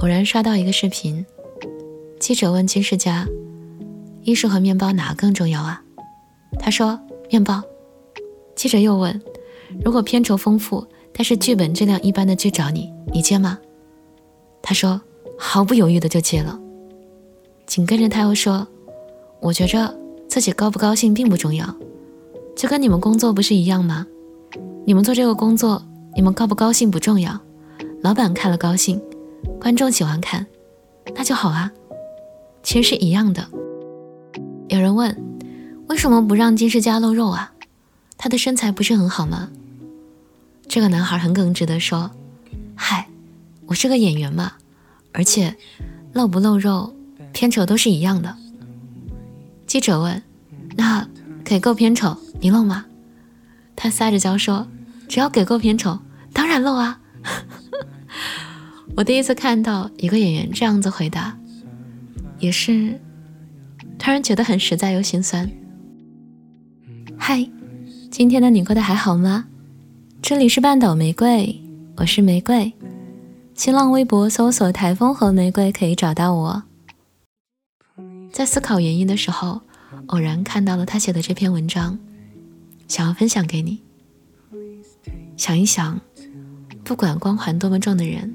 偶然刷到一个视频，记者问金世佳：“艺术和面包哪更重要啊？”他说：“面包。”记者又问：“如果片酬丰富，但是剧本质量一般的剧找你，你接吗？”他说：“毫不犹豫的就接了。”紧跟着他又说：“我觉着自己高不高兴并不重要，就跟你们工作不是一样吗？你们做这个工作，你们高不高兴不重要，老板看了高兴，观众喜欢看，那就好啊。其实是一样的。”有人问：“为什么不让金世佳露肉啊？他的身材不是很好吗？”这个男孩很耿直的说：“嗨，我是个演员嘛，而且露不露肉。”片酬都是一样的。记者问：“那给够片酬，你露吗？”他撒着娇说：“只要给够片酬，当然露啊。”我第一次看到一个演员这样子回答，也是突然觉得很实在又心酸。嗨，今天的你过得还好吗？这里是半岛玫瑰，我是玫瑰。新浪微博搜索“台风和玫瑰”可以找到我。在思考原因的时候，偶然看到了他写的这篇文章，想要分享给你。想一想，不管光环多么重的人，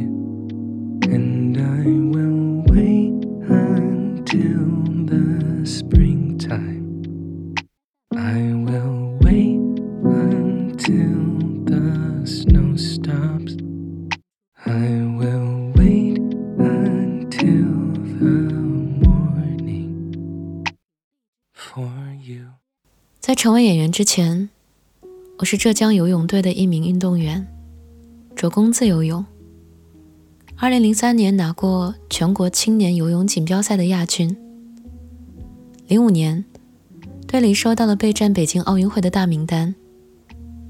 I will wait until the morning for you 在成为演员之前，我是浙江游泳队的一名运动员，主攻自由泳。二零零三年拿过全国青年游泳锦标赛的亚军。零五年，队里收到了备战北京奥运会的大名单，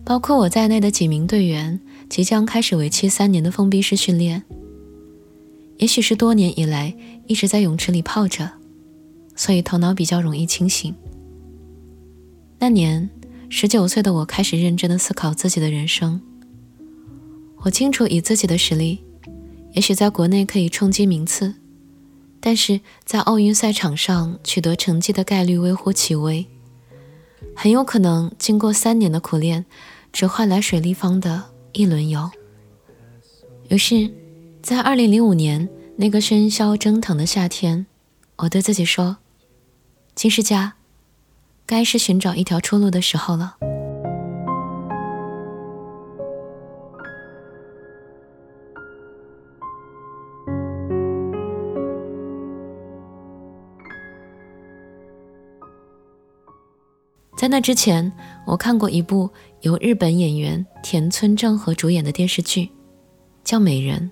包括我在内的几名队员即将开始为期三年的封闭式训练。也许是多年以来一直在泳池里泡着，所以头脑比较容易清醒。那年，十九岁的我开始认真的思考自己的人生。我清楚，以自己的实力，也许在国内可以冲击名次，但是在奥运赛场上取得成绩的概率微乎其微，很有可能经过三年的苦练，只换来水立方的一轮游。于是，在二零零五年那个喧嚣蒸腾的夏天，我对自己说：“金世佳。”该是寻找一条出路的时候了。在那之前，我看过一部由日本演员田村正和主演的电视剧，叫《美人》。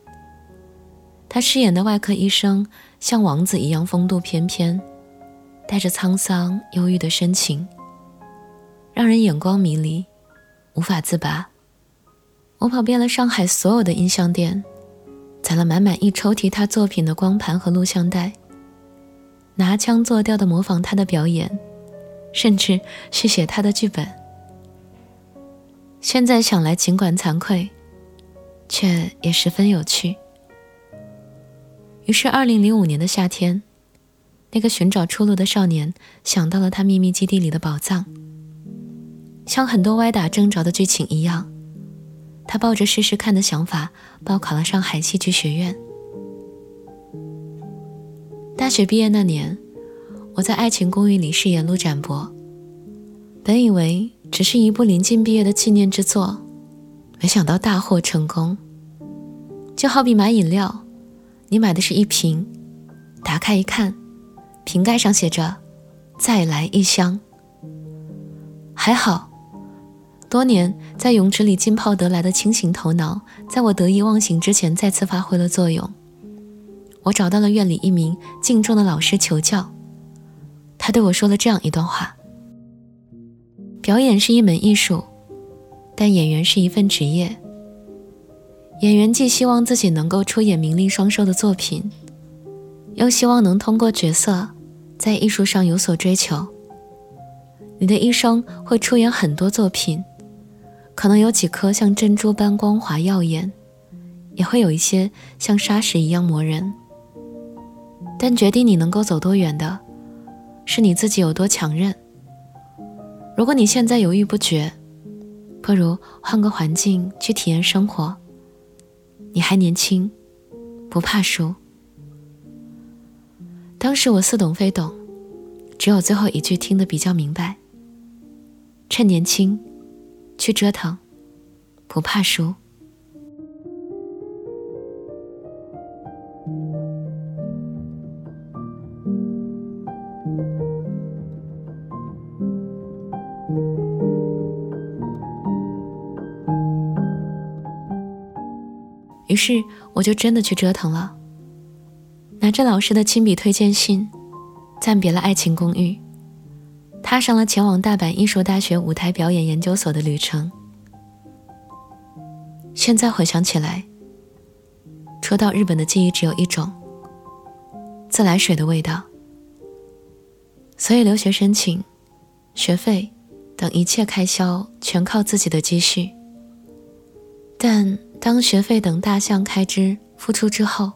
他饰演的外科医生像王子一样风度翩翩。带着沧桑忧郁的深情，让人眼光迷离，无法自拔。我跑遍了上海所有的音像店，攒了满满一抽屉他作品的光盘和录像带，拿腔作调的模仿他的表演，甚至是写他的剧本。现在想来，尽管惭愧，却也十分有趣。于是，二零零五年的夏天。那个寻找出路的少年想到了他秘密基地里的宝藏，像很多歪打正着的剧情一样，他抱着试试看的想法报考了上海戏剧学院。大学毕业那年，我在《爱情公寓》里饰演陆展博，本以为只是一部临近毕业的纪念之作，没想到大获成功。就好比买饮料，你买的是一瓶，打开一看。瓶盖上写着“再来一箱”。还好，多年在泳池里浸泡得来的清醒头脑，在我得意忘形之前再次发挥了作用。我找到了院里一名敬重的老师求教，他对我说了这样一段话：“表演是一门艺术，但演员是一份职业。演员既希望自己能够出演名利双收的作品，又希望能通过角色在艺术上有所追求。你的一生会出演很多作品，可能有几颗像珍珠般光滑耀眼，也会有一些像砂石一样磨人。但决定你能够走多远的，是你自己有多强韧。如果你现在犹豫不决，不如换个环境去体验生活。你还年轻，不怕输。当时我似懂非懂，只有最后一句听得比较明白：趁年轻，去折腾，不怕输。是我就真的去折腾了，拿着老师的亲笔推荐信，暂别了爱情公寓，踏上了前往大阪艺术大学舞台表演研究所的旅程。现在回想起来，初到日本的记忆只有一种：自来水的味道。所以留学申请、学费等一切开销全靠自己的积蓄，但。当学费等大项开支付出之后，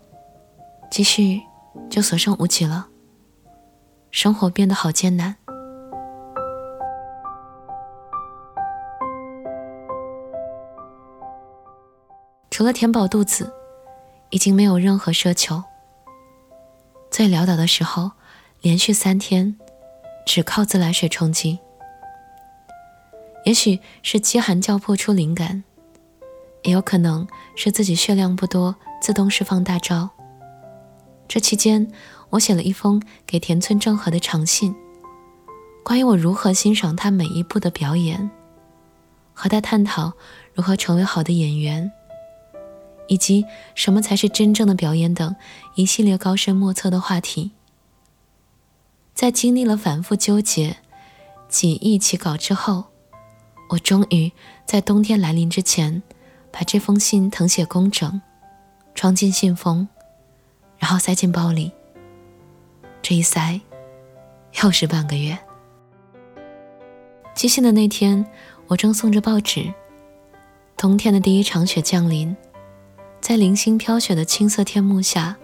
积蓄就所剩无几了，生活变得好艰难。除了填饱肚子，已经没有任何奢求。最潦倒的时候，连续三天只靠自来水充饥，也许是饥寒交迫出灵感。也有可能是自己血量不多，自动释放大招。这期间，我写了一封给田村正和的长信，关于我如何欣赏他每一部的表演，和他探讨如何成为好的演员，以及什么才是真正的表演等一系列高深莫测的话题。在经历了反复纠结、几易起稿之后，我终于在冬天来临之前。把这封信誊写工整，装进信封，然后塞进包里。这一塞，又是半个月。寄信的那天，我正送着报纸。冬天的第一场雪降临，在零星飘雪的青色天幕下，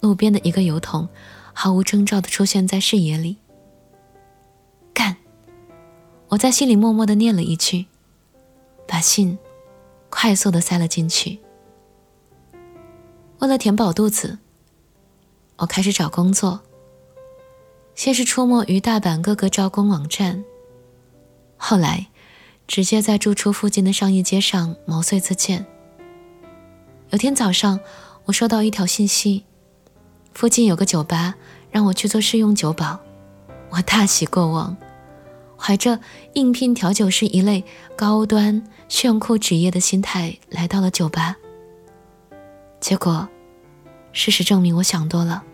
路边的一个油桶毫无征兆地出现在视野里。干！我在心里默默地念了一句，把信。快速的塞了进去。为了填饱肚子，我开始找工作。先是出没于大阪各个招工网站，后来直接在住处附近的商业街上毛遂自荐。有天早上，我收到一条信息，附近有个酒吧，让我去做试用酒保。我大喜过望。怀着应聘调酒师一类高端炫酷职业的心态来到了酒吧，结果，事实证明我想多了。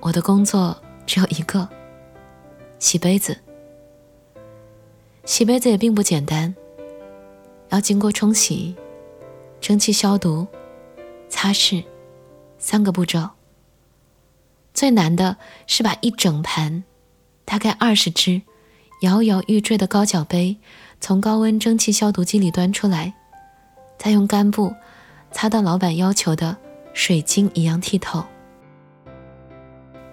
我的工作只有一个：洗杯子。洗杯子也并不简单，要经过冲洗、蒸汽消毒、擦拭三个步骤。最难的是把一整盘，大概二十只。摇摇欲坠的高脚杯从高温蒸汽消毒机里端出来，再用干布擦到老板要求的水晶一样剔透。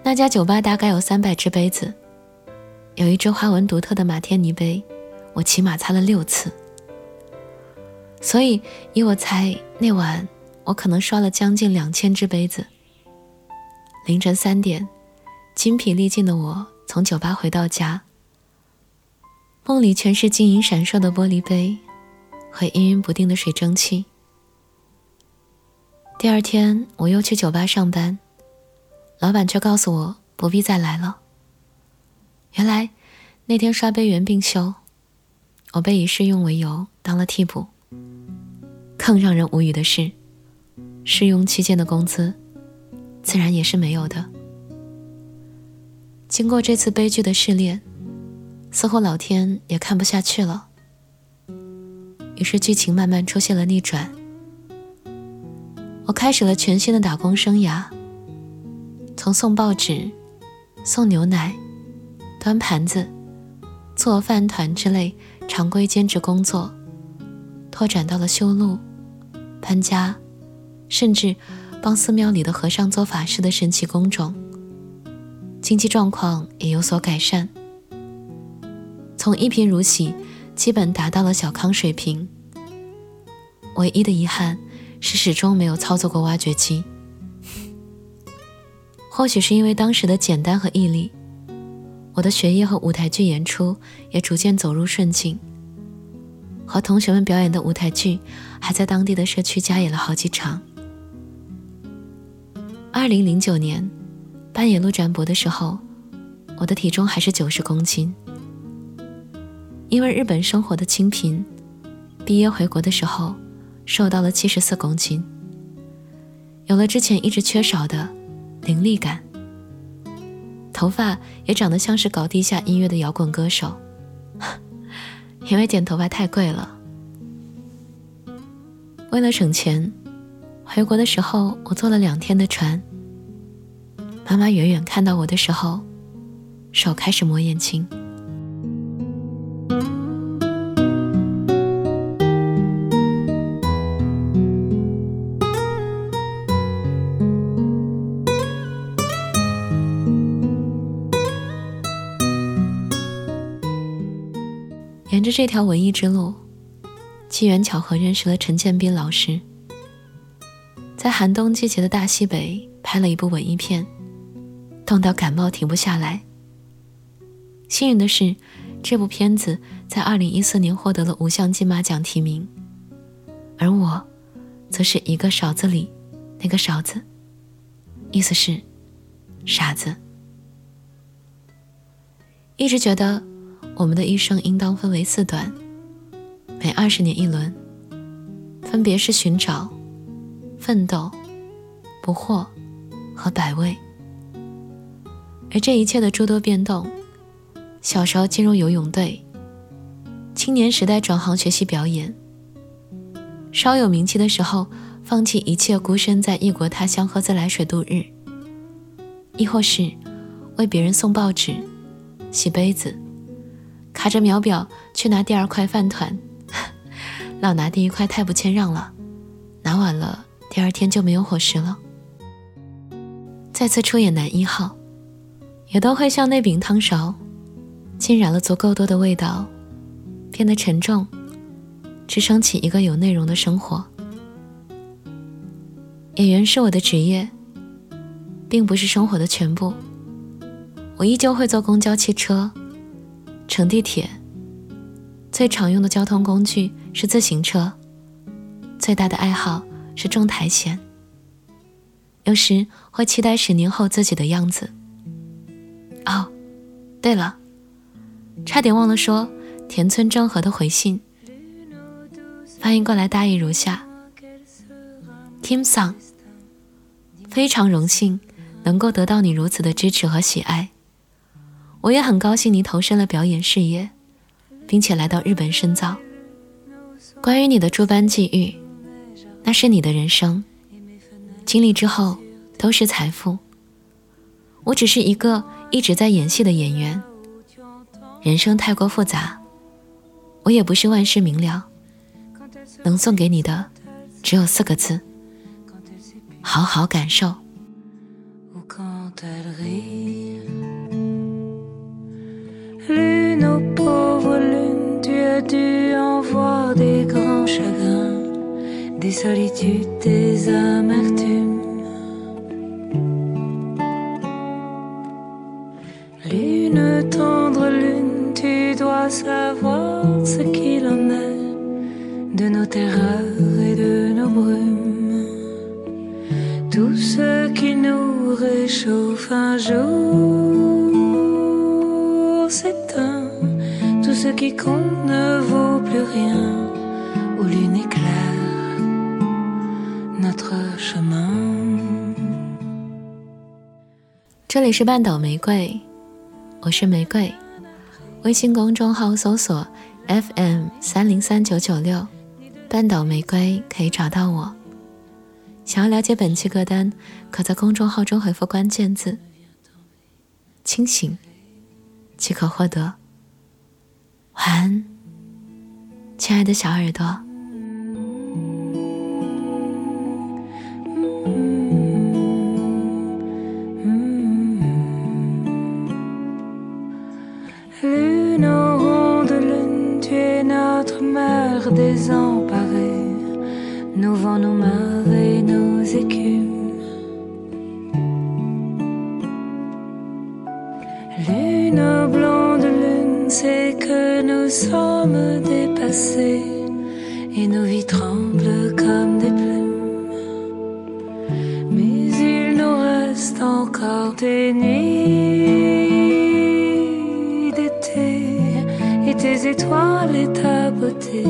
那家酒吧大概有三百只杯子，有一只花纹独特的马天尼杯，我起码擦了六次。所以，以我猜，那晚我可能刷了将近两千只杯子。凌晨三点，精疲力尽的我从酒吧回到家。梦里全是晶莹闪烁的玻璃杯和氤氲不定的水蒸气。第二天，我又去酒吧上班，老板却告诉我不必再来了。原来那天刷杯员病休，我被以试用为由当了替补。更让人无语的是，试用期间的工资自然也是没有的。经过这次悲剧的试炼。似乎老天也看不下去了，于是剧情慢慢出现了逆转。我开始了全新的打工生涯，从送报纸、送牛奶、端盘子、做饭团之类常规兼职工作，拓展到了修路、搬家，甚至帮寺庙里的和尚做法事的神奇工种。经济状况也有所改善，从一贫如洗，基本达到了小康水平。唯一的遗憾是始终没有操作过挖掘机。或许是因为当时的简单和毅力，我的学业和舞台剧演出也逐渐走入顺境。和同学们表演的舞台剧，还在当地的社区加演了好几场。二零零九年。扮演陆展博的时候，我的体重还是九十公斤。因为日本生活的清贫，毕业回国的时候瘦到了七十四公斤，有了之前一直缺少的凌厉感，头发也长得像是搞地下音乐的摇滚歌手。因为剪头发太贵了，为了省钱，回国的时候我坐了两天的船。妈妈远远看到我的时候，手开始抹眼睛。这条文艺之路，机缘巧合认识了陈建斌老师，在寒冬季节的大西北拍了一部文艺片。冻到感冒停不下来。幸运的是，这部片子在二零一四年获得了五项金马奖提名，而我，则是一个勺子里那个勺子，意思是傻子。一直觉得我们的一生应当分为四段，每二十年一轮，分别是寻找、奋斗、不惑和百味。而这一切的诸多变动，小时候进入游泳队，青年时代转行学习表演，稍有名气的时候放弃一切，孤身在异国他乡喝自来水度日，亦或是为别人送报纸、洗杯子，卡着秒表去拿第二块饭团，老拿第一块太不谦让了，拿晚了第二天就没有伙食了。再次出演男一号。也都会像那柄汤勺，浸染了足够多的味道，变得沉重，支撑起一个有内容的生活。演员是我的职业，并不是生活的全部。我依旧会坐公交、汽车、乘地铁，最常用的交通工具是自行车，最大的爱好是中苔藓。有时会期待十年后自己的样子。哦，对了，差点忘了说，田村正和的回信，翻译过来大意如下：Kim Song，非常荣幸能够得到你如此的支持和喜爱，我也很高兴你投身了表演事业，并且来到日本深造。关于你的诸般际遇，那是你的人生经历之后都是财富，我只是一个。一直在演戏的演员，人生太过复杂，我也不是万事明了。能送给你的只有四个字：好好感受。dû en voir des grands chagrins, des solitudes, des amertumes. Lune, tendre lune, tu dois savoir ce qu'il en est de nos terreurs et de nos brumes. Tout ce qui nous réchauffe un jour ce qui compte ne vaut plus rien. Où lune éclaire notre chemin. 这里是半岛玫瑰，我是玫瑰。微信公众号搜索 FM 三零三九九六，半岛玫瑰可以找到我。想要了解本期歌单，可在公众号中回复关键字“清醒”即可获得。晚安，亲爱的小耳朵。désemparés, nos vents, nos marées, nos écumes. Lune blonde lune, c'est que nous sommes dépassés et nos vies tremblent comme des plumes. Mais il nous reste encore des nuits d'été et tes étoiles et ta beauté